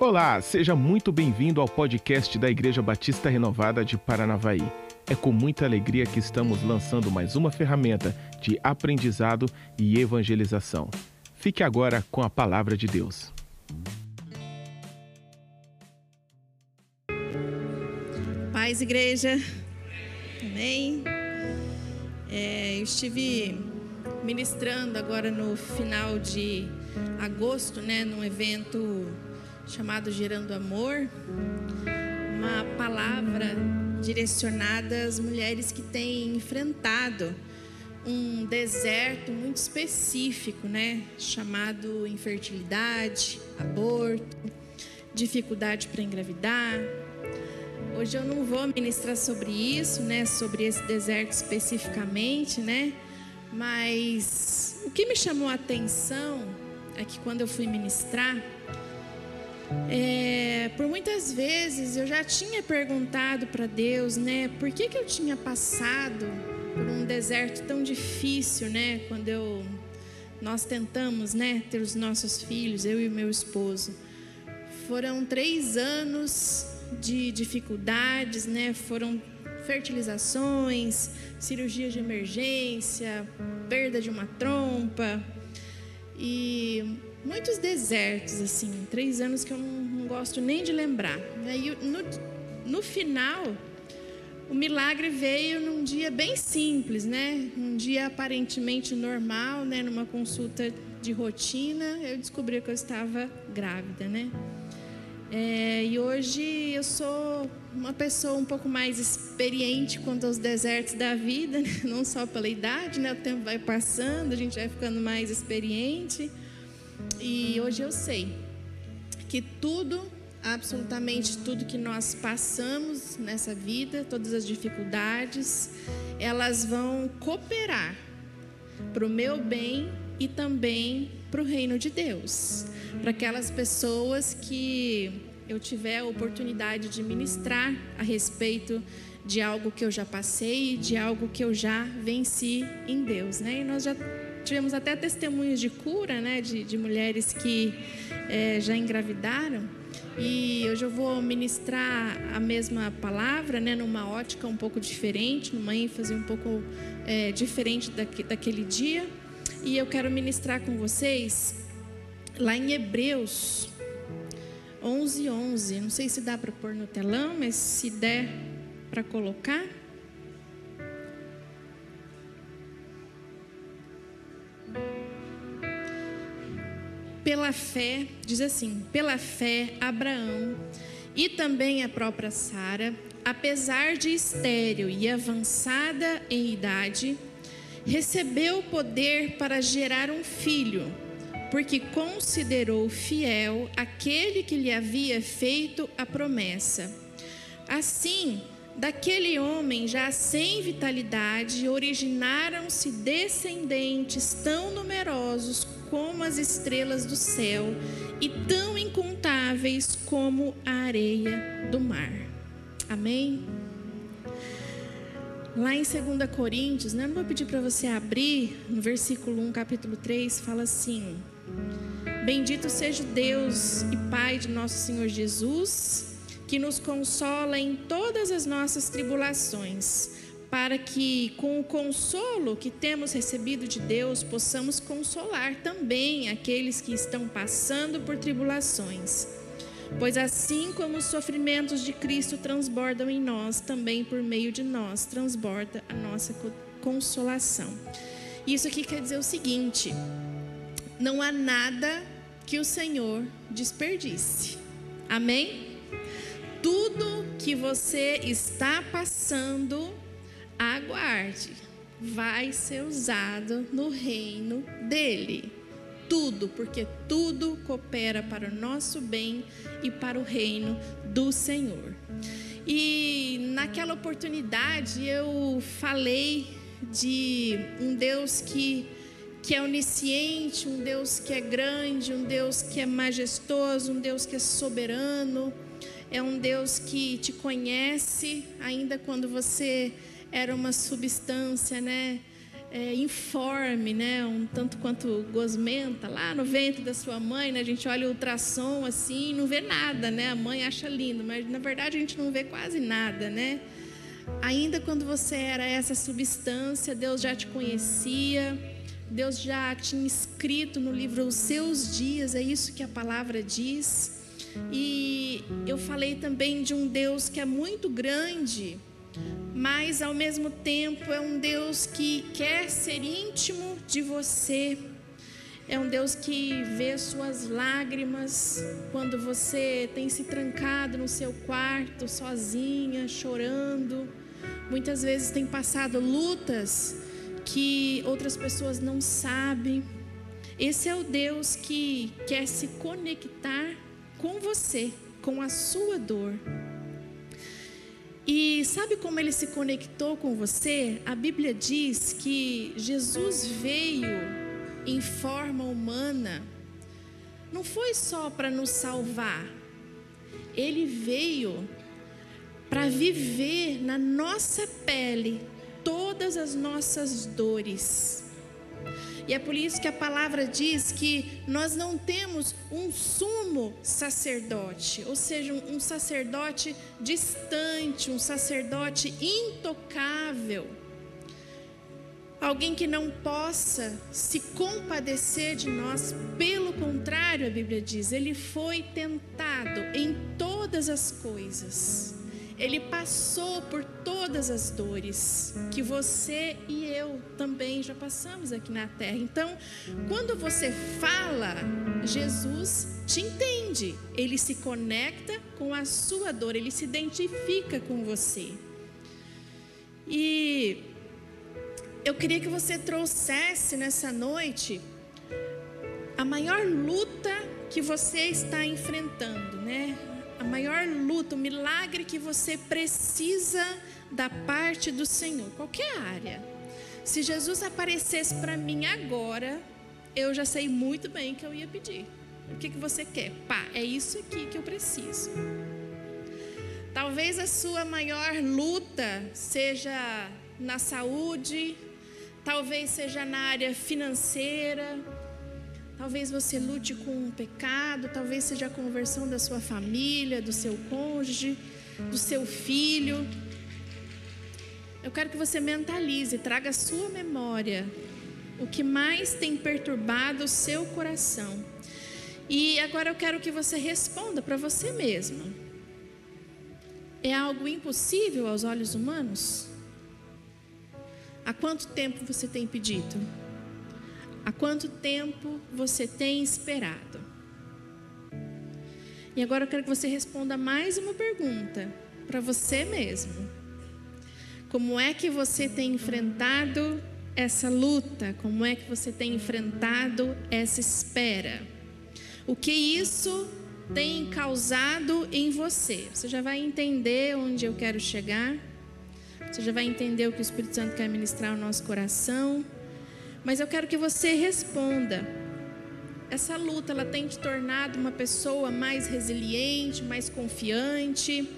Olá, seja muito bem-vindo ao podcast da Igreja Batista Renovada de Paranavaí. É com muita alegria que estamos lançando mais uma ferramenta de aprendizado e evangelização. Fique agora com a palavra de Deus. Paz, igreja. Amém. É, eu estive ministrando agora no final de agosto, né, num evento chamado Gerando Amor, uma palavra direcionada às mulheres que têm enfrentado um deserto muito específico, né, chamado infertilidade, aborto, dificuldade para engravidar. Hoje eu não vou ministrar sobre isso, né, sobre esse deserto especificamente, né? Mas o que me chamou a atenção é que quando eu fui ministrar, é, por muitas vezes eu já tinha perguntado para Deus, né, por que, que eu tinha passado por um deserto tão difícil, né, quando eu, nós tentamos, né, ter os nossos filhos, eu e meu esposo. Foram três anos de dificuldades, né, foram fertilizações, cirurgia de emergência, perda de uma trompa e muitos desertos, assim, três anos que eu não, não gosto nem de lembrar. Aí no, no final, o milagre veio num dia bem simples, né? Um dia aparentemente normal, né? Numa consulta de rotina, eu descobri que eu estava grávida, né? É, e hoje eu sou uma pessoa um pouco mais experiente quanto aos desertos da vida, né? não só pela idade, né? O tempo vai passando, a gente vai ficando mais experiente. E hoje eu sei que tudo, absolutamente tudo que nós passamos nessa vida, todas as dificuldades, elas vão cooperar para o meu bem e também para o reino de Deus para aquelas pessoas que eu tiver a oportunidade de ministrar a respeito de algo que eu já passei, de algo que eu já venci em Deus, né? E nós já tivemos até testemunhos de cura, né? De, de mulheres que é, já engravidaram. E hoje eu vou ministrar a mesma palavra, né? Numa ótica um pouco diferente, numa ênfase um pouco é, diferente daquele dia. E eu quero ministrar com vocês lá em Hebreus 11, 11. Não sei se dá para pôr no telão, mas se der para colocar. Pela fé, diz assim: pela fé, Abraão e também a própria Sara, apesar de estéril e avançada em idade, recebeu o poder para gerar um filho porque considerou fiel aquele que lhe havia feito a promessa. Assim, daquele homem já sem vitalidade, originaram-se descendentes tão numerosos como as estrelas do céu e tão incontáveis como a areia do mar. Amém? Lá em 2 Coríntios, né, não vou pedir para você abrir, no versículo 1, capítulo 3, fala assim: Bendito seja Deus e Pai de nosso Senhor Jesus, que nos consola em todas as nossas tribulações, para que, com o consolo que temos recebido de Deus, possamos consolar também aqueles que estão passando por tribulações. Pois assim como os sofrimentos de Cristo transbordam em nós, também por meio de nós transborda a nossa consolação. Isso aqui quer dizer o seguinte: não há nada que o Senhor desperdice. Amém? Tudo que você está passando, aguarde, vai ser usado no reino dele. Tudo, porque tudo coopera para o nosso bem e para o reino do Senhor. E naquela oportunidade eu falei de um Deus que que é onisciente, um Deus que é grande, um Deus que é majestoso, um Deus que é soberano, é um Deus que te conhece ainda quando você era uma substância, né? é, informe, né? Um tanto quanto gosmenta lá no ventre da sua mãe, né? A gente olha o ultrassom assim, e não vê nada, né? A mãe acha lindo, mas na verdade a gente não vê quase nada, né? Ainda quando você era essa substância, Deus já te conhecia, Deus já tinha escrito no livro os seus dias, é isso que a palavra diz. E eu falei também de um Deus que é muito grande, mas ao mesmo tempo é um Deus que quer ser íntimo de você. É um Deus que vê suas lágrimas quando você tem se trancado no seu quarto, sozinha, chorando. Muitas vezes tem passado lutas que outras pessoas não sabem. Esse é o Deus que quer se conectar com você, com a sua dor. E sabe como ele se conectou com você? A Bíblia diz que Jesus veio em forma humana, não foi só para nos salvar, ele veio para viver na nossa pele todas as nossas dores. E é por isso que a palavra diz que nós não temos um sumo sacerdote, ou seja, um sacerdote distante, um sacerdote intocável. Alguém que não possa se compadecer de nós, pelo contrário, a Bíblia diz, ele foi tentado em todas as coisas ele passou por todas as dores que você e eu também já passamos aqui na terra. Então, quando você fala, Jesus te entende, ele se conecta com a sua dor, ele se identifica com você. E eu queria que você trouxesse nessa noite a maior luta que você está enfrentando, né? A maior luta, o milagre que você precisa da parte do Senhor, qualquer área. Se Jesus aparecesse para mim agora, eu já sei muito bem que eu ia pedir. O que, que você quer? Pá, é isso aqui que eu preciso. Talvez a sua maior luta seja na saúde, talvez seja na área financeira, Talvez você lute com um pecado, talvez seja a conversão da sua família, do seu cônjuge, do seu filho. Eu quero que você mentalize, traga à sua memória o que mais tem perturbado o seu coração. E agora eu quero que você responda para você mesma. É algo impossível aos olhos humanos? Há quanto tempo você tem pedido? Há quanto tempo você tem esperado? E agora eu quero que você responda mais uma pergunta para você mesmo. Como é que você tem enfrentado essa luta? Como é que você tem enfrentado essa espera? O que isso tem causado em você? Você já vai entender onde eu quero chegar. Você já vai entender o que o Espírito Santo quer ministrar ao nosso coração. Mas eu quero que você responda. Essa luta ela tem te tornado uma pessoa mais resiliente, mais confiante.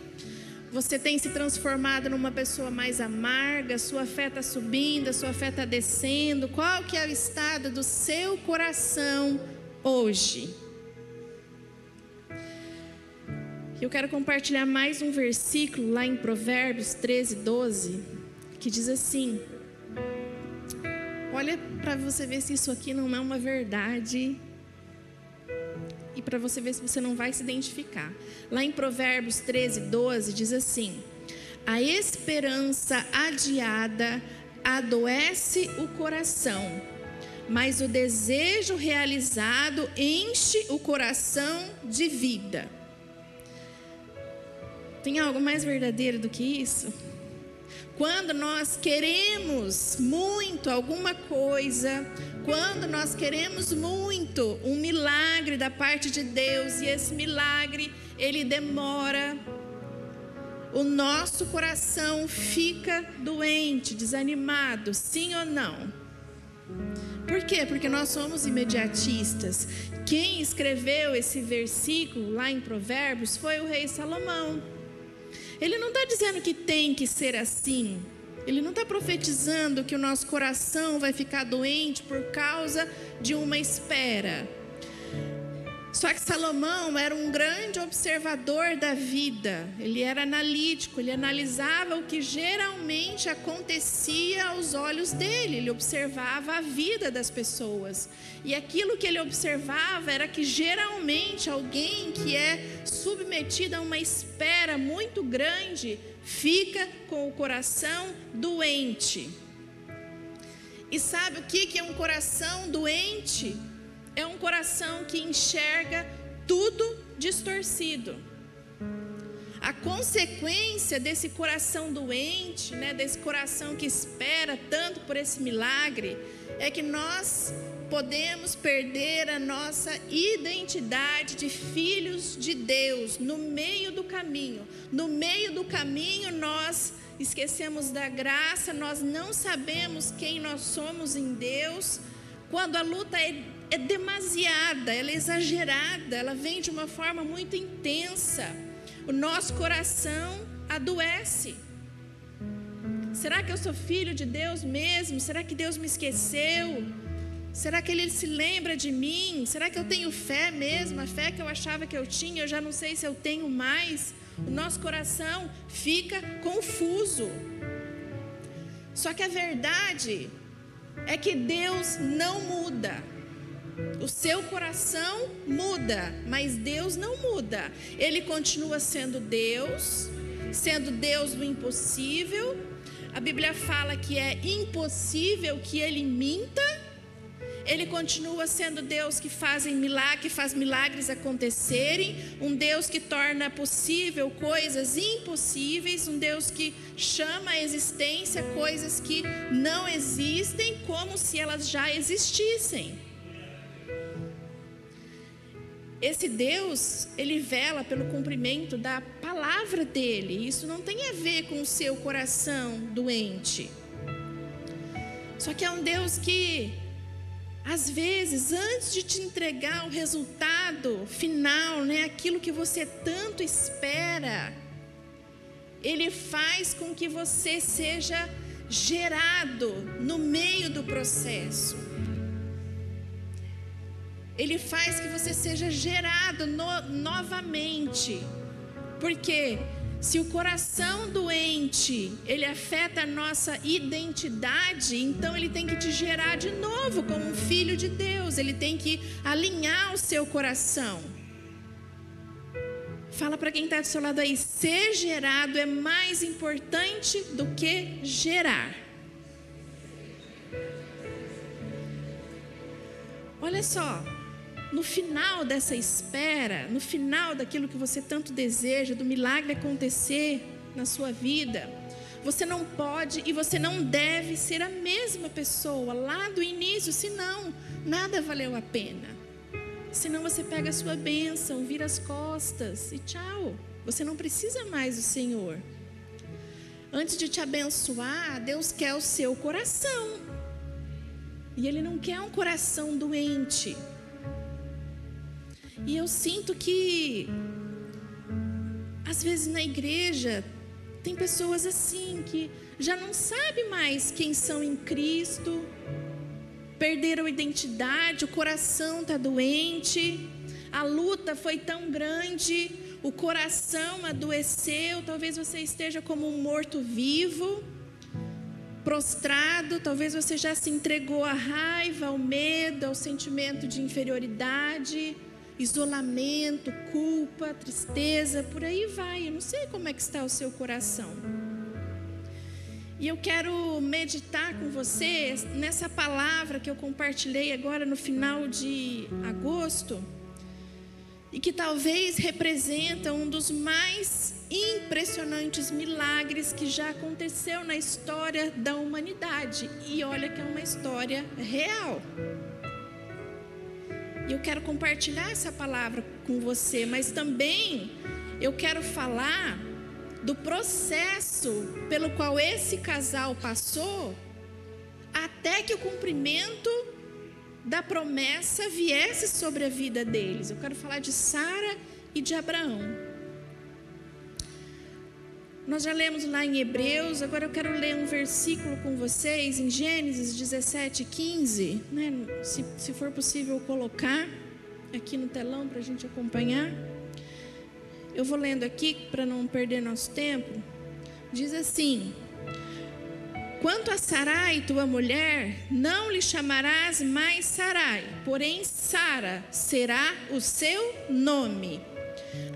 Você tem se transformado numa pessoa mais amarga, sua fé está subindo, sua fé está descendo. Qual que é o estado do seu coração hoje? Eu quero compartilhar mais um versículo lá em Provérbios 13, 12, que diz assim: Olha para você ver se isso aqui não é uma verdade. E para você ver se você não vai se identificar. Lá em Provérbios 13, 12, diz assim: A esperança adiada adoece o coração, mas o desejo realizado enche o coração de vida. Tem algo mais verdadeiro do que isso? Quando nós queremos muito alguma coisa, quando nós queremos muito um milagre da parte de Deus e esse milagre ele demora, o nosso coração fica doente, desanimado, sim ou não? Por quê? Porque nós somos imediatistas. Quem escreveu esse versículo lá em Provérbios foi o rei Salomão. Ele não está dizendo que tem que ser assim. Ele não está profetizando que o nosso coração vai ficar doente por causa de uma espera. Só que Salomão era um grande observador da vida, ele era analítico, ele analisava o que geralmente acontecia aos olhos dele, ele observava a vida das pessoas. E aquilo que ele observava era que geralmente alguém que é submetido a uma espera muito grande fica com o coração doente. E sabe o que é um coração doente? É um coração que enxerga tudo distorcido. A consequência desse coração doente, né, desse coração que espera tanto por esse milagre, é que nós podemos perder a nossa identidade de filhos de Deus no meio do caminho. No meio do caminho, nós esquecemos da graça, nós não sabemos quem nós somos em Deus. Quando a luta é é demasiada, ela é exagerada, ela vem de uma forma muito intensa. O nosso coração adoece. Será que eu sou filho de Deus mesmo? Será que Deus me esqueceu? Será que Ele se lembra de mim? Será que eu tenho fé mesmo? A fé que eu achava que eu tinha, eu já não sei se eu tenho mais. O nosso coração fica confuso. Só que a verdade é que Deus não muda. O seu coração muda, mas Deus não muda. Ele continua sendo Deus, sendo Deus do impossível. A Bíblia fala que é impossível que ele minta. Ele continua sendo Deus que faz milagres, que faz milagres acontecerem, um Deus que torna possível coisas impossíveis, um Deus que chama à existência coisas que não existem como se elas já existissem. Esse Deus, ele vela pelo cumprimento da palavra dele. Isso não tem a ver com o seu coração doente. Só que é um Deus que, às vezes, antes de te entregar o resultado final, né, aquilo que você tanto espera, ele faz com que você seja gerado no meio do processo ele faz que você seja gerado no, novamente. Porque se o coração doente, ele afeta a nossa identidade, então ele tem que te gerar de novo como um filho de Deus, ele tem que alinhar o seu coração. Fala para quem está do seu lado aí, ser gerado é mais importante do que gerar. Olha só, no final dessa espera, no final daquilo que você tanto deseja, do milagre acontecer na sua vida, você não pode e você não deve ser a mesma pessoa lá do início, senão nada valeu a pena. Senão você pega a sua bênção, vira as costas e tchau. Você não precisa mais do Senhor. Antes de te abençoar, Deus quer o seu coração. E Ele não quer um coração doente. E eu sinto que, às vezes na igreja, tem pessoas assim que já não sabe mais quem são em Cristo, perderam a identidade, o coração está doente, a luta foi tão grande, o coração adoeceu, talvez você esteja como um morto-vivo, prostrado, talvez você já se entregou à raiva, ao medo, ao sentimento de inferioridade isolamento, culpa, tristeza, por aí vai. Eu não sei como é que está o seu coração. E eu quero meditar com você nessa palavra que eu compartilhei agora no final de agosto e que talvez representa um dos mais impressionantes milagres que já aconteceu na história da humanidade. E olha que é uma história real. E eu quero compartilhar essa palavra com você, mas também eu quero falar do processo pelo qual esse casal passou até que o cumprimento da promessa viesse sobre a vida deles. Eu quero falar de Sara e de Abraão. Nós já lemos lá em Hebreus, agora eu quero ler um versículo com vocês, em Gênesis 17, 15. Né? Se, se for possível colocar aqui no telão para a gente acompanhar. Eu vou lendo aqui para não perder nosso tempo. Diz assim: Quanto a Sarai, tua mulher, não lhe chamarás mais Sarai, porém Sara será o seu nome.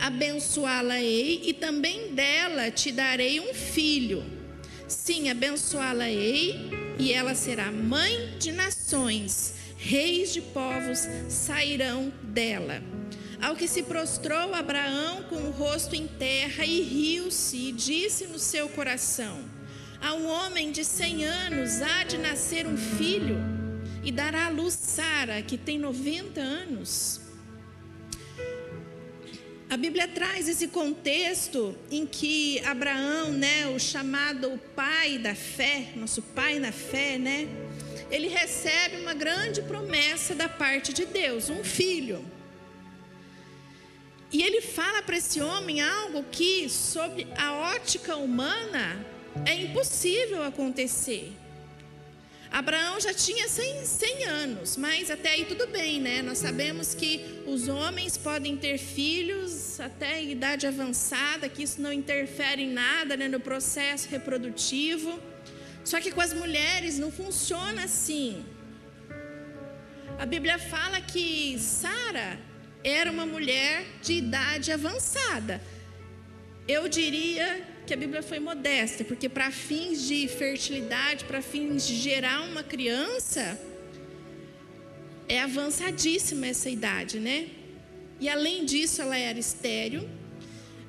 Abençoá-la-ei e também dela te darei um filho. Sim, abençoá-la-ei e ela será mãe de nações, reis de povos sairão dela. Ao que se prostrou Abraão com o rosto em terra e riu-se e disse no seu coração: A um homem de cem anos há de nascer um filho e dará à luz Sara, que tem 90 anos. A Bíblia traz esse contexto em que Abraão, né, o chamado pai da fé, nosso pai na fé, né, ele recebe uma grande promessa da parte de Deus, um filho. E ele fala para esse homem algo que, sob a ótica humana, é impossível acontecer. Abraão já tinha 100, 100, anos, mas até aí tudo bem, né? Nós sabemos que os homens podem ter filhos até idade avançada, que isso não interfere em nada né, no processo reprodutivo. Só que com as mulheres não funciona assim. A Bíblia fala que Sara era uma mulher de idade avançada. Eu diria que a Bíblia foi modesta, porque para fins de fertilidade, para fins de gerar uma criança, é avançadíssima essa idade, né? E além disso, ela era estéril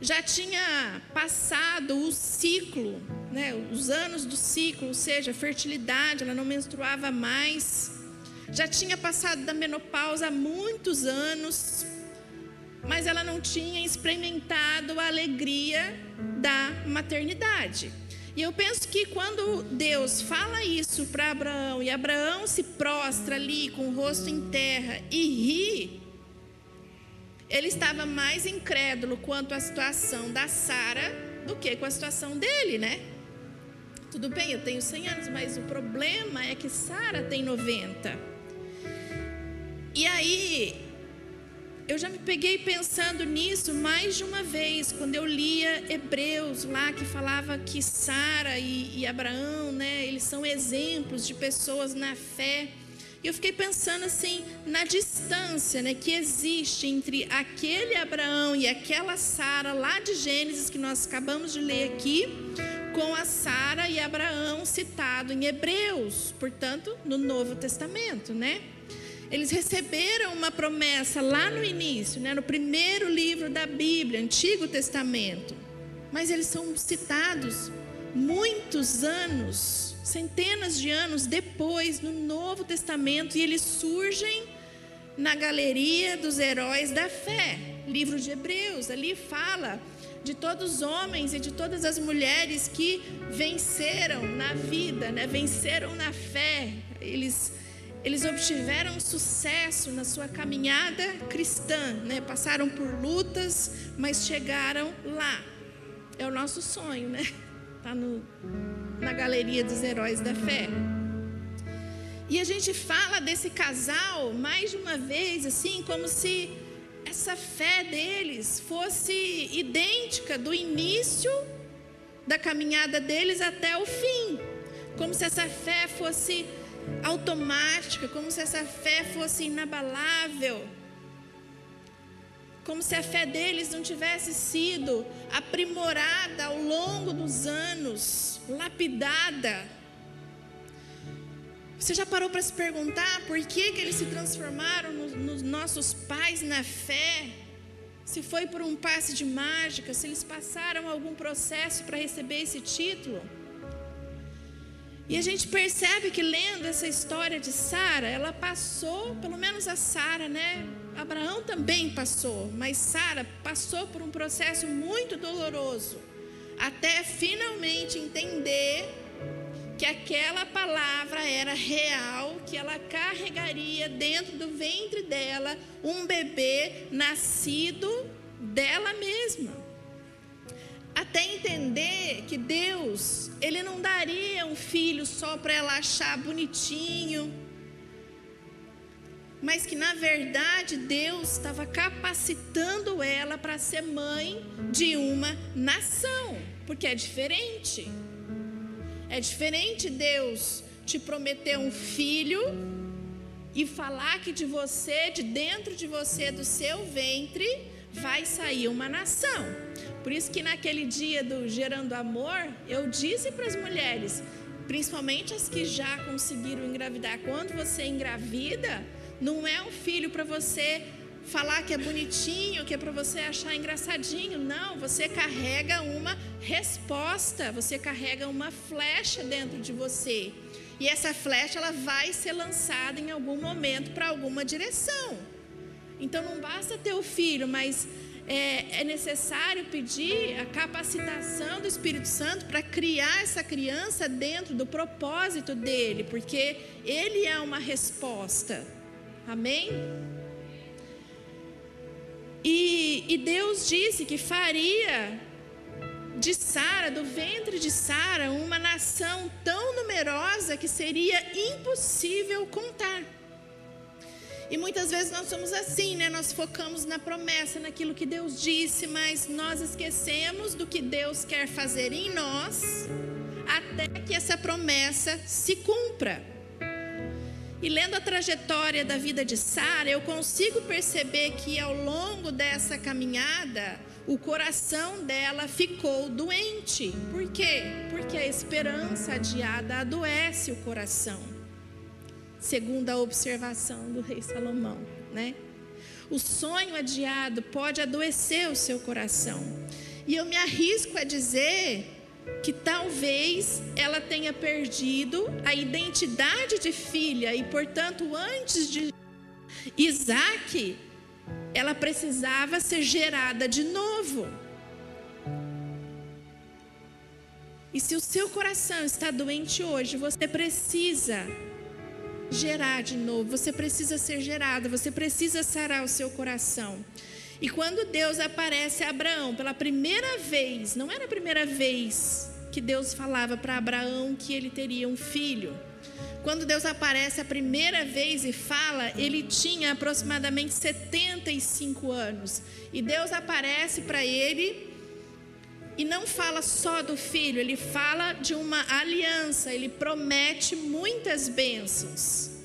já tinha passado o ciclo, né, os anos do ciclo, ou seja, fertilidade, ela não menstruava mais. Já tinha passado da menopausa há muitos anos, mas ela não tinha experimentado a alegria da maternidade. E eu penso que quando Deus fala isso para Abraão e Abraão se prostra ali com o rosto em terra e ri, ele estava mais incrédulo quanto à situação da Sara do que com a situação dele, né? Tudo bem, eu tenho 100 anos, mas o problema é que Sara tem 90. E aí, eu já me peguei pensando nisso mais de uma vez, quando eu lia Hebreus lá, que falava que Sara e, e Abraão, né, eles são exemplos de pessoas na fé. E eu fiquei pensando assim na distância, né, que existe entre aquele Abraão e aquela Sara lá de Gênesis que nós acabamos de ler aqui, com a Sara e Abraão citado em Hebreus, portanto, no Novo Testamento, né? Eles receberam uma promessa lá no início, né, no primeiro livro da Bíblia, Antigo Testamento. Mas eles são citados muitos anos centenas de anos depois, no Novo Testamento, e eles surgem na galeria dos heróis da fé, livro de Hebreus. Ali fala de todos os homens e de todas as mulheres que venceram na vida, né? venceram na fé. Eles, eles obtiveram sucesso na sua caminhada cristã, né? passaram por lutas, mas chegaram lá. É o nosso sonho, né? Está na galeria dos heróis da fé. E a gente fala desse casal mais de uma vez, assim, como se essa fé deles fosse idêntica do início da caminhada deles até o fim. Como se essa fé fosse automática, como se essa fé fosse inabalável como se a fé deles não tivesse sido aprimorada ao longo dos anos, lapidada. Você já parou para se perguntar por que, que eles se transformaram nos, nos nossos pais na fé? Se foi por um passe de mágica, se eles passaram algum processo para receber esse título? E a gente percebe que lendo essa história de Sara, ela passou, pelo menos a Sara, né? Abraão também passou, mas Sara passou por um processo muito doloroso, até finalmente entender que aquela palavra era real, que ela carregaria dentro do ventre dela um bebê nascido dela mesma. Até entender que Deus, ele não daria um filho só para ela achar bonitinho, mas que na verdade Deus estava capacitando ela para ser mãe de uma nação, porque é diferente. É diferente Deus te prometer um filho e falar que de você, de dentro de você, do seu ventre, vai sair uma nação. Por isso que naquele dia do gerando amor, eu disse para as mulheres, principalmente as que já conseguiram engravidar, quando você engravida, não é um filho para você falar que é bonitinho, que é para você achar engraçadinho. Não, você carrega uma resposta, você carrega uma flecha dentro de você. E essa flecha ela vai ser lançada em algum momento para alguma direção. Então não basta ter o filho, mas é, é necessário pedir a capacitação do Espírito Santo para criar essa criança dentro do propósito dele, porque ele é uma resposta. Amém? E, e Deus disse que faria de Sara, do ventre de Sara, uma nação tão numerosa que seria impossível contar. E muitas vezes nós somos assim, né? Nós focamos na promessa, naquilo que Deus disse, mas nós esquecemos do que Deus quer fazer em nós, até que essa promessa se cumpra. E lendo a trajetória da vida de Sara, eu consigo perceber que ao longo dessa caminhada, o coração dela ficou doente. Por quê? Porque a esperança adiada adoece o coração. Segundo a observação do rei Salomão, né? O sonho adiado pode adoecer o seu coração. E eu me arrisco a dizer que talvez ela tenha perdido a identidade de filha e, portanto, antes de Isaac, ela precisava ser gerada de novo. E se o seu coração está doente hoje, você precisa gerar de novo, você precisa ser gerada, você precisa sarar o seu coração. E quando Deus aparece a Abraão pela primeira vez, não era a primeira vez que Deus falava para Abraão que ele teria um filho. Quando Deus aparece a primeira vez e fala, ele tinha aproximadamente 75 anos. E Deus aparece para ele e não fala só do filho, ele fala de uma aliança, ele promete muitas bênçãos.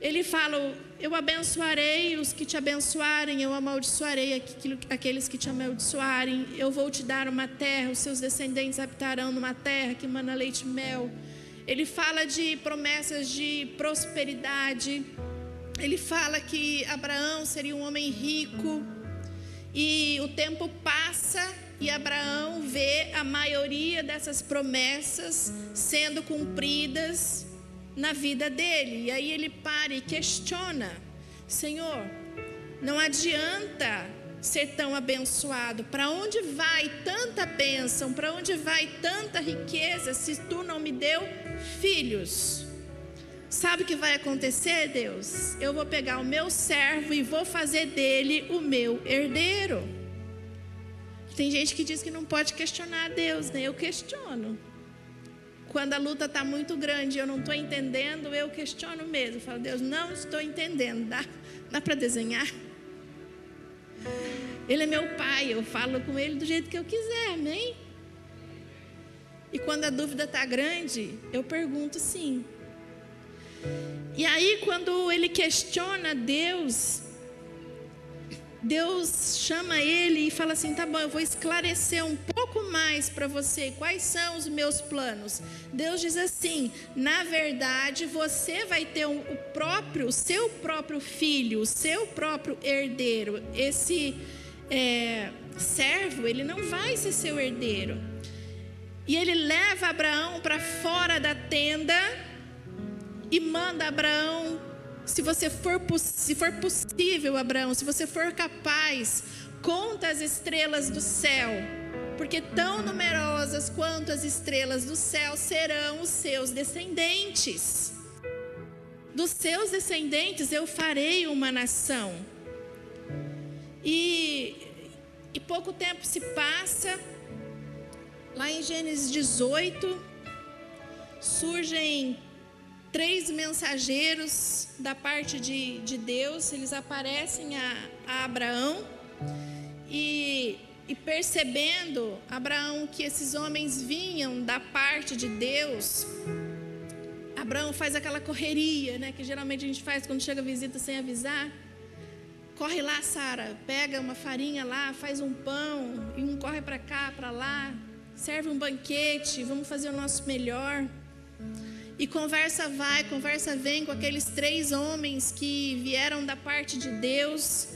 Ele fala: Eu abençoarei os que te abençoarem, eu amaldiçoarei aqueles que te amaldiçoarem. Eu vou te dar uma terra, os seus descendentes habitarão numa terra que mana leite e mel. Ele fala de promessas de prosperidade. Ele fala que Abraão seria um homem rico. E o tempo passa e Abraão vê a maioria dessas promessas sendo cumpridas na vida dele. E aí ele para e questiona: Senhor, não adianta ser tão abençoado? Para onde vai tanta bênção? Para onde vai tanta riqueza se tu não me deu filhos? Sabe o que vai acontecer, Deus? Eu vou pegar o meu servo e vou fazer dele o meu herdeiro. Tem gente que diz que não pode questionar Deus, né? Eu questiono. Quando a luta está muito grande e eu não estou entendendo, eu questiono mesmo. Eu falo, Deus, não estou entendendo. Dá, dá para desenhar? Ele é meu pai, eu falo com ele do jeito que eu quiser, amém? E quando a dúvida está grande, eu pergunto sim. E aí, quando ele questiona Deus, Deus chama ele e fala assim: tá bom, eu vou esclarecer um pouco mais para você quais são os meus planos. Deus diz assim: na verdade, você vai ter o próprio, o seu próprio filho, o seu próprio herdeiro. Esse é, servo, ele não vai ser seu herdeiro. E ele leva Abraão para fora da tenda e manda Abraão se você for, se for possível, Abraão, se você for capaz, conta as estrelas do céu, porque tão numerosas quanto as estrelas do céu serão os seus descendentes. Dos seus descendentes eu farei uma nação. E E pouco tempo se passa, lá em Gênesis 18, surgem três mensageiros da parte de, de Deus, eles aparecem a, a Abraão e, e, percebendo, Abraão, que esses homens vinham da parte de Deus, Abraão faz aquela correria, né, que geralmente a gente faz quando chega visita sem avisar. Corre lá, Sara, pega uma farinha lá, faz um pão, e um corre para cá, para lá, serve um banquete, vamos fazer o nosso melhor. E conversa vai, conversa vem com aqueles três homens que vieram da parte de Deus.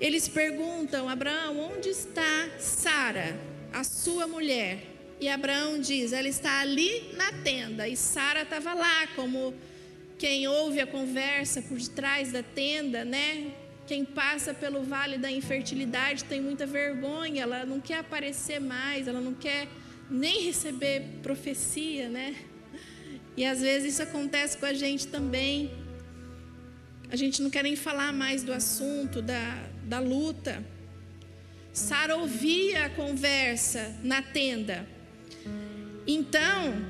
Eles perguntam: Abraão, onde está Sara, a sua mulher? E Abraão diz: ela está ali na tenda. E Sara estava lá, como quem ouve a conversa por detrás da tenda, né? Quem passa pelo vale da infertilidade tem muita vergonha, ela não quer aparecer mais, ela não quer nem receber profecia, né? E às vezes isso acontece com a gente também. A gente não quer nem falar mais do assunto, da, da luta. Sara ouvia a conversa na tenda. Então,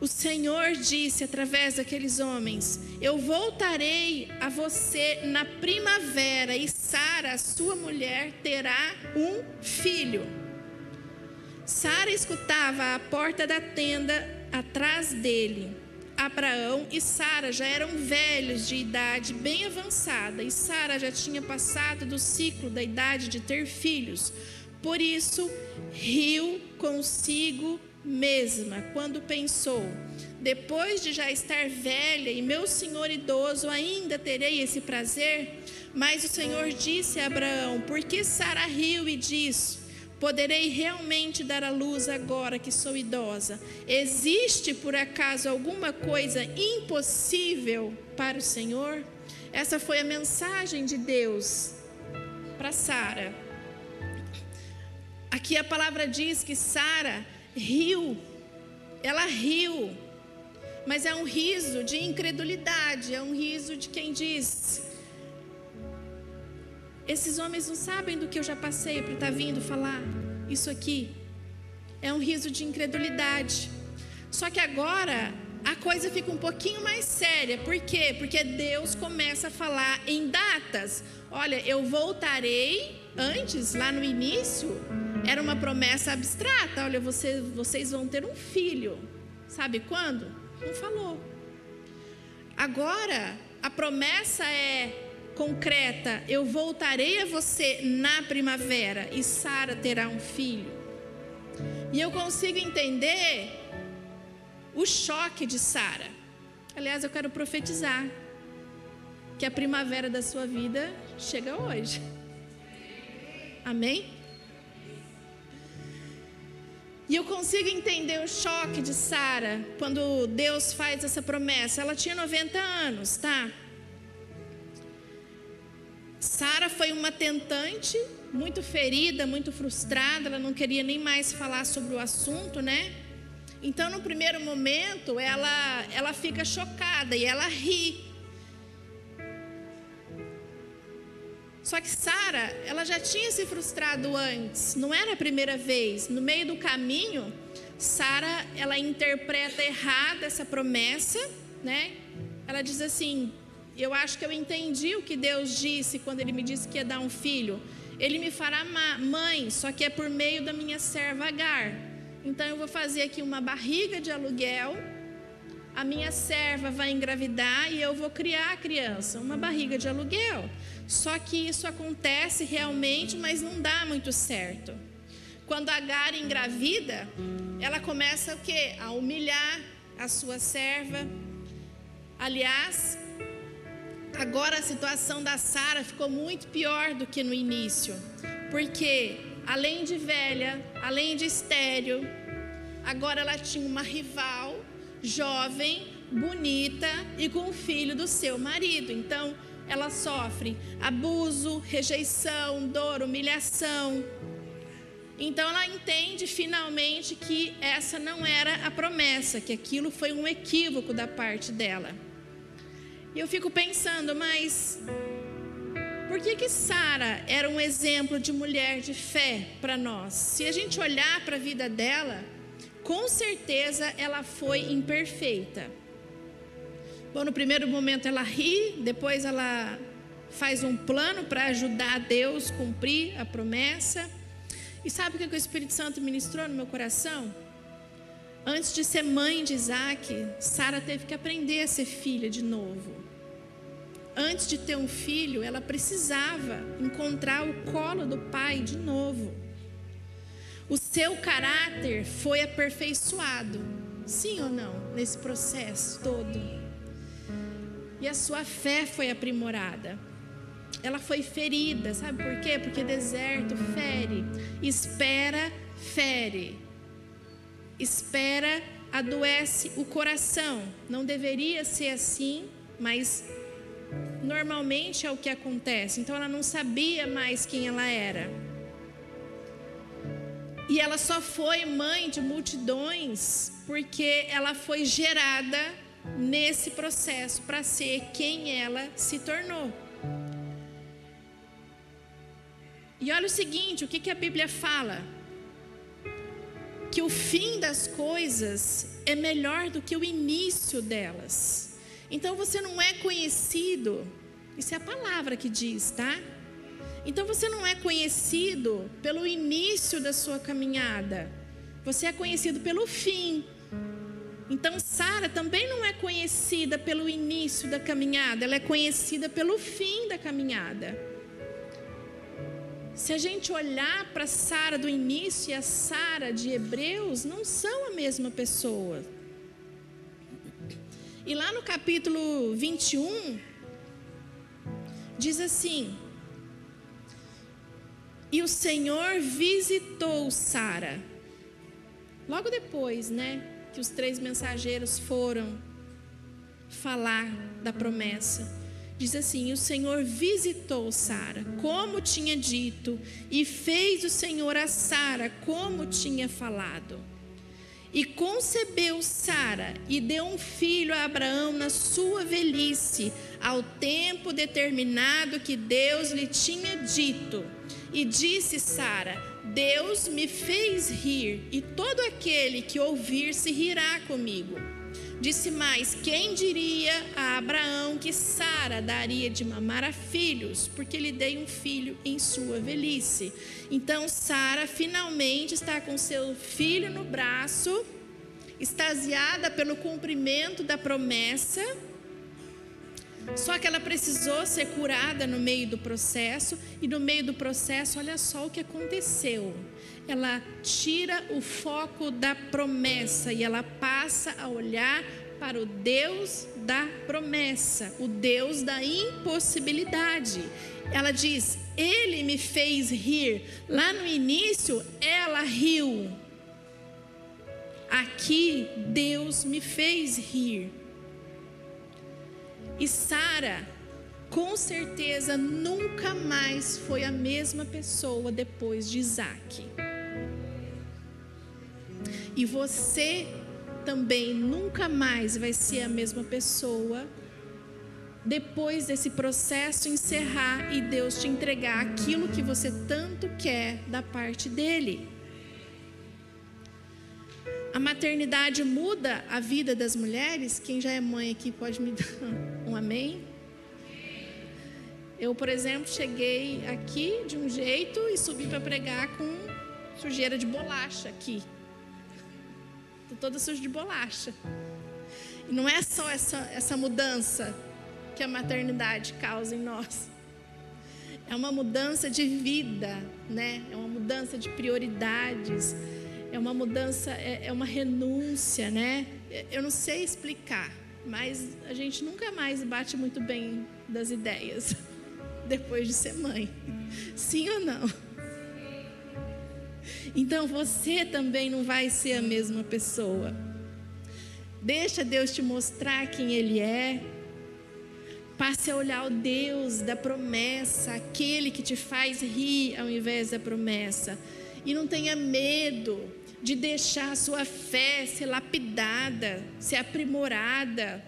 o Senhor disse através daqueles homens: Eu voltarei a você na primavera, e Sara, sua mulher, terá um filho. Sara escutava à porta da tenda atrás dele. Abraão e Sara já eram velhos de idade bem avançada, e Sara já tinha passado do ciclo da idade de ter filhos. Por isso, riu consigo mesma quando pensou: depois de já estar velha e meu senhor idoso, ainda terei esse prazer? Mas o Senhor disse a Abraão: por que Sara riu e disse: Poderei realmente dar à luz agora que sou idosa? Existe por acaso alguma coisa impossível para o Senhor? Essa foi a mensagem de Deus para Sara. Aqui a palavra diz que Sara riu, ela riu, mas é um riso de incredulidade, é um riso de quem diz: esses homens não sabem do que eu já passei para estar tá vindo falar isso aqui. É um riso de incredulidade. Só que agora a coisa fica um pouquinho mais séria. Por quê? Porque Deus começa a falar em datas. Olha, eu voltarei. Antes, lá no início, era uma promessa abstrata. Olha, você, vocês vão ter um filho. Sabe quando? Não falou. Agora, a promessa é concreta: eu voltarei a você na primavera e Sara terá um filho. E eu consigo entender o choque de Sara. Aliás, eu quero profetizar que a primavera da sua vida chega hoje. Amém? E eu consigo entender o choque de Sara quando Deus faz essa promessa. Ela tinha 90 anos, tá? Sara foi uma tentante, muito ferida, muito frustrada, ela não queria nem mais falar sobre o assunto, né? Então, no primeiro momento, ela, ela fica chocada e ela ri. Só que Sara, ela já tinha se frustrado antes, não era a primeira vez. No meio do caminho, Sara, ela interpreta errada essa promessa, né? Ela diz assim: eu acho que eu entendi o que Deus disse quando Ele me disse que ia dar um filho. Ele me fará mãe, só que é por meio da minha serva Agar. Então eu vou fazer aqui uma barriga de aluguel. A minha serva vai engravidar e eu vou criar a criança, uma barriga de aluguel. Só que isso acontece realmente, mas não dá muito certo. Quando Agar engravida, ela começa o quê? A humilhar a sua serva. Aliás, Agora a situação da Sara ficou muito pior do que no início, porque além de velha, além de estéril, agora ela tinha uma rival jovem, bonita e com o filho do seu marido. Então ela sofre abuso, rejeição, dor, humilhação. Então ela entende finalmente que essa não era a promessa, que aquilo foi um equívoco da parte dela. E eu fico pensando, mas Por que que Sara era um exemplo de mulher de fé para nós? Se a gente olhar para a vida dela, com certeza ela foi imperfeita. Bom, no primeiro momento ela ri, depois ela faz um plano para ajudar Deus cumprir a promessa. E sabe o que o Espírito Santo ministrou no meu coração? Antes de ser mãe de Isaac, Sara teve que aprender a ser filha de novo. Antes de ter um filho, ela precisava encontrar o colo do pai de novo. O seu caráter foi aperfeiçoado, sim ou não, nesse processo todo. E a sua fé foi aprimorada. Ela foi ferida, sabe por quê? Porque deserto fere, espera, fere. Espera, adoece o coração. Não deveria ser assim, mas normalmente é o que acontece. Então ela não sabia mais quem ela era. E ela só foi mãe de multidões porque ela foi gerada nesse processo para ser quem ela se tornou. E olha o seguinte: o que, que a Bíblia fala? Que o fim das coisas é melhor do que o início delas. Então você não é conhecido, isso é a palavra que diz, tá? Então você não é conhecido pelo início da sua caminhada, você é conhecido pelo fim. Então, Sara também não é conhecida pelo início da caminhada, ela é conhecida pelo fim da caminhada. Se a gente olhar para Sara do início e a Sara de Hebreus, não são a mesma pessoa. E lá no capítulo 21, diz assim: E o Senhor visitou Sara. Logo depois, né? que os três mensageiros foram falar da promessa. Diz assim: O Senhor visitou Sara, como tinha dito, e fez o Senhor a Sara como tinha falado. E concebeu Sara e deu um filho a Abraão na sua velhice, ao tempo determinado que Deus lhe tinha dito. E disse Sara: Deus me fez rir, e todo aquele que ouvir se rirá comigo. Disse mais: Quem diria a Abraão que Sara daria de mamar a filhos, porque lhe dei um filho em sua velhice? Então Sara finalmente está com seu filho no braço, extasiada pelo cumprimento da promessa só que ela precisou ser curada no meio do processo, e no meio do processo, olha só o que aconteceu. Ela tira o foco da promessa e ela passa a olhar para o Deus da promessa, o Deus da impossibilidade. Ela diz: Ele me fez rir. Lá no início, ela riu. Aqui, Deus me fez rir. E Sara, com certeza, nunca mais foi a mesma pessoa depois de Isaac. E você também nunca mais vai ser a mesma pessoa depois desse processo encerrar e Deus te entregar aquilo que você tanto quer da parte dele. A maternidade muda a vida das mulheres? Quem já é mãe aqui pode me dar um amém? Eu, por exemplo, cheguei aqui de um jeito e subi para pregar com sujeira de bolacha aqui. Estou toda suja de bolacha. E não é só essa, essa mudança que a maternidade causa em nós. É uma mudança de vida, né? É uma mudança de prioridades é uma mudança, é, é uma renúncia, né? Eu não sei explicar, mas a gente nunca mais bate muito bem das ideias depois de ser mãe. Sim ou não? Então você também não vai ser a mesma pessoa. Deixa Deus te mostrar quem Ele é. Passe a olhar o Deus da promessa, aquele que te faz rir ao invés da promessa. E não tenha medo de deixar a sua fé ser lapidada, ser aprimorada,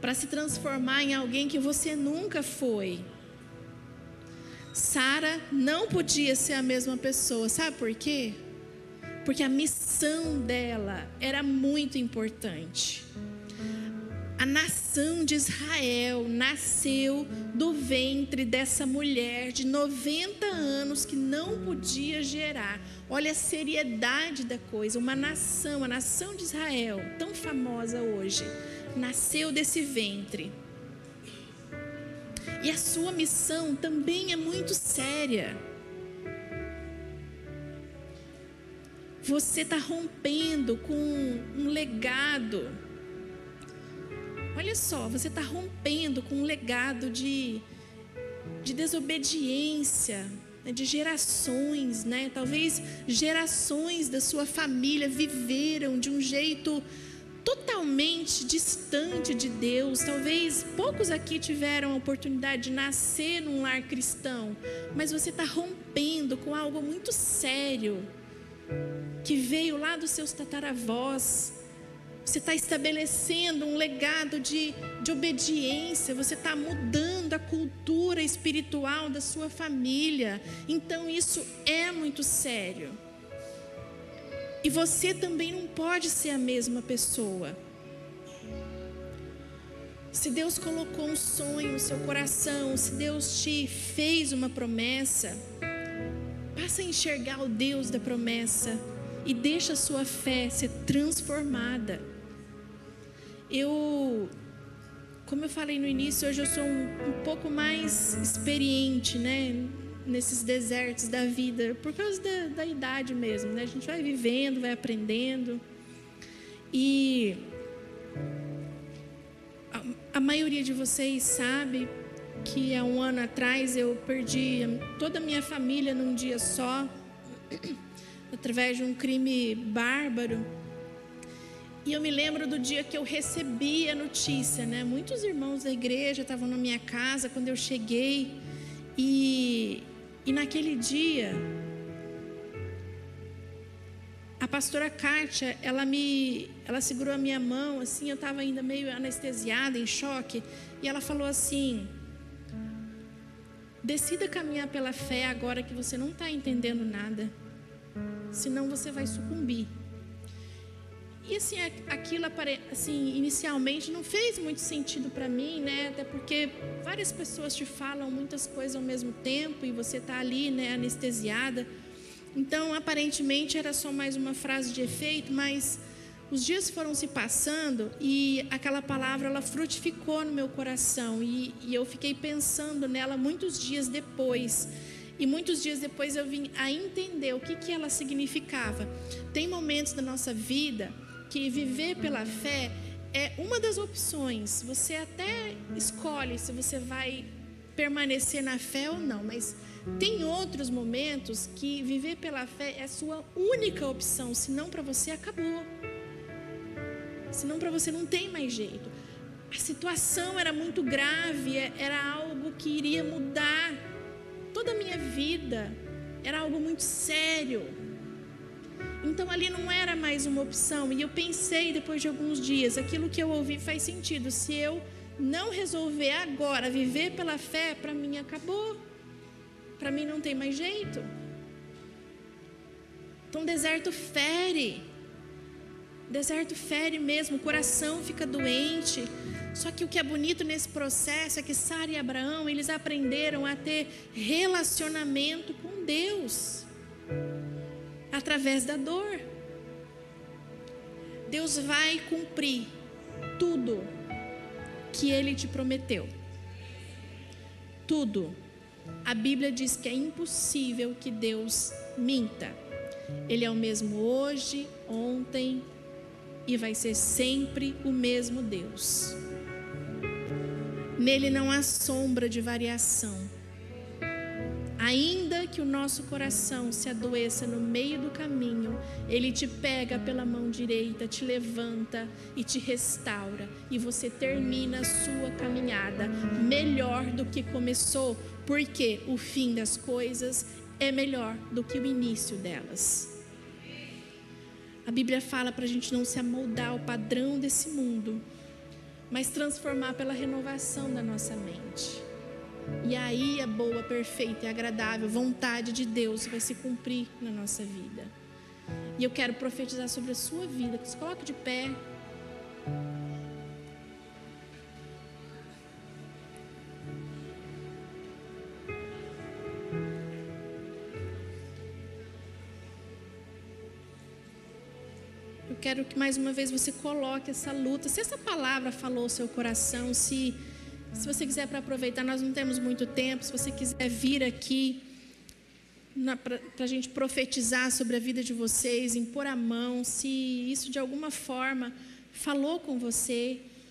para se transformar em alguém que você nunca foi. Sara não podia ser a mesma pessoa, sabe por quê? Porque a missão dela era muito importante. A nação de Israel nasceu do ventre dessa mulher de 90 anos que não podia gerar. Olha a seriedade da coisa. Uma nação, a nação de Israel, tão famosa hoje, nasceu desse ventre. E a sua missão também é muito séria. Você está rompendo com um legado Olha só, você está rompendo com um legado de, de desobediência, né, de gerações, né? Talvez gerações da sua família viveram de um jeito totalmente distante de Deus. Talvez poucos aqui tiveram a oportunidade de nascer num lar cristão, mas você está rompendo com algo muito sério que veio lá dos seus tataravós você está estabelecendo um legado de, de obediência, você está mudando a cultura espiritual da sua família. Então, isso é muito sério. E você também não pode ser a mesma pessoa. Se Deus colocou um sonho no seu coração, se Deus te fez uma promessa, passa a enxergar o Deus da promessa e deixa a sua fé ser transformada. Eu, como eu falei no início, hoje eu sou um, um pouco mais experiente, né? Nesses desertos da vida, por causa da, da idade mesmo, né? A gente vai vivendo, vai aprendendo. E a, a maioria de vocês sabe que há um ano atrás eu perdi toda a minha família num dia só, através de um crime bárbaro. E eu me lembro do dia que eu recebi a notícia, né? Muitos irmãos da igreja estavam na minha casa quando eu cheguei. E, e naquele dia, a pastora Kátia, ela me, ela segurou a minha mão, assim, eu estava ainda meio anestesiada, em choque, e ela falou assim: decida caminhar pela fé agora que você não está entendendo nada, senão você vai sucumbir. E assim, aquilo assim, inicialmente não fez muito sentido para mim, né? Até porque várias pessoas te falam muitas coisas ao mesmo tempo e você está ali, né, anestesiada. Então, aparentemente era só mais uma frase de efeito, mas os dias foram se passando e aquela palavra ela frutificou no meu coração e, e eu fiquei pensando nela muitos dias depois. E muitos dias depois eu vim a entender o que, que ela significava. Tem momentos da nossa vida que viver pela fé é uma das opções. Você até escolhe se você vai permanecer na fé ou não, mas tem outros momentos que viver pela fé é sua única opção, senão para você acabou. Senão para você não tem mais jeito. A situação era muito grave, é, era algo que iria mudar toda a minha vida. Era algo muito sério. Então ali não era mais uma opção. E eu pensei depois de alguns dias, aquilo que eu ouvi faz sentido. Se eu não resolver agora viver pela fé, para mim acabou. Para mim não tem mais jeito. Então deserto fere. Deserto fere mesmo, o coração fica doente. Só que o que é bonito nesse processo é que Sara e Abraão, eles aprenderam a ter relacionamento com Deus através da dor. Deus vai cumprir tudo que ele te prometeu. Tudo. A Bíblia diz que é impossível que Deus minta. Ele é o mesmo hoje, ontem e vai ser sempre o mesmo Deus. Nele não há sombra de variação. Ainda que o nosso coração se adoeça no meio do caminho, Ele te pega pela mão direita, te levanta e te restaura, e você termina a sua caminhada melhor do que começou, porque o fim das coisas é melhor do que o início delas. A Bíblia fala para a gente não se amoldar ao padrão desse mundo, mas transformar pela renovação da nossa mente. E aí a boa, perfeita e agradável vontade de Deus vai se cumprir na nossa vida. E eu quero profetizar sobre a sua vida. Se coloque de pé. Eu quero que mais uma vez você coloque essa luta. Se essa palavra falou o seu coração, se se você quiser para aproveitar, nós não temos muito tempo. Se você quiser vir aqui para a gente profetizar sobre a vida de vocês, impor a mão, se isso de alguma forma falou com você,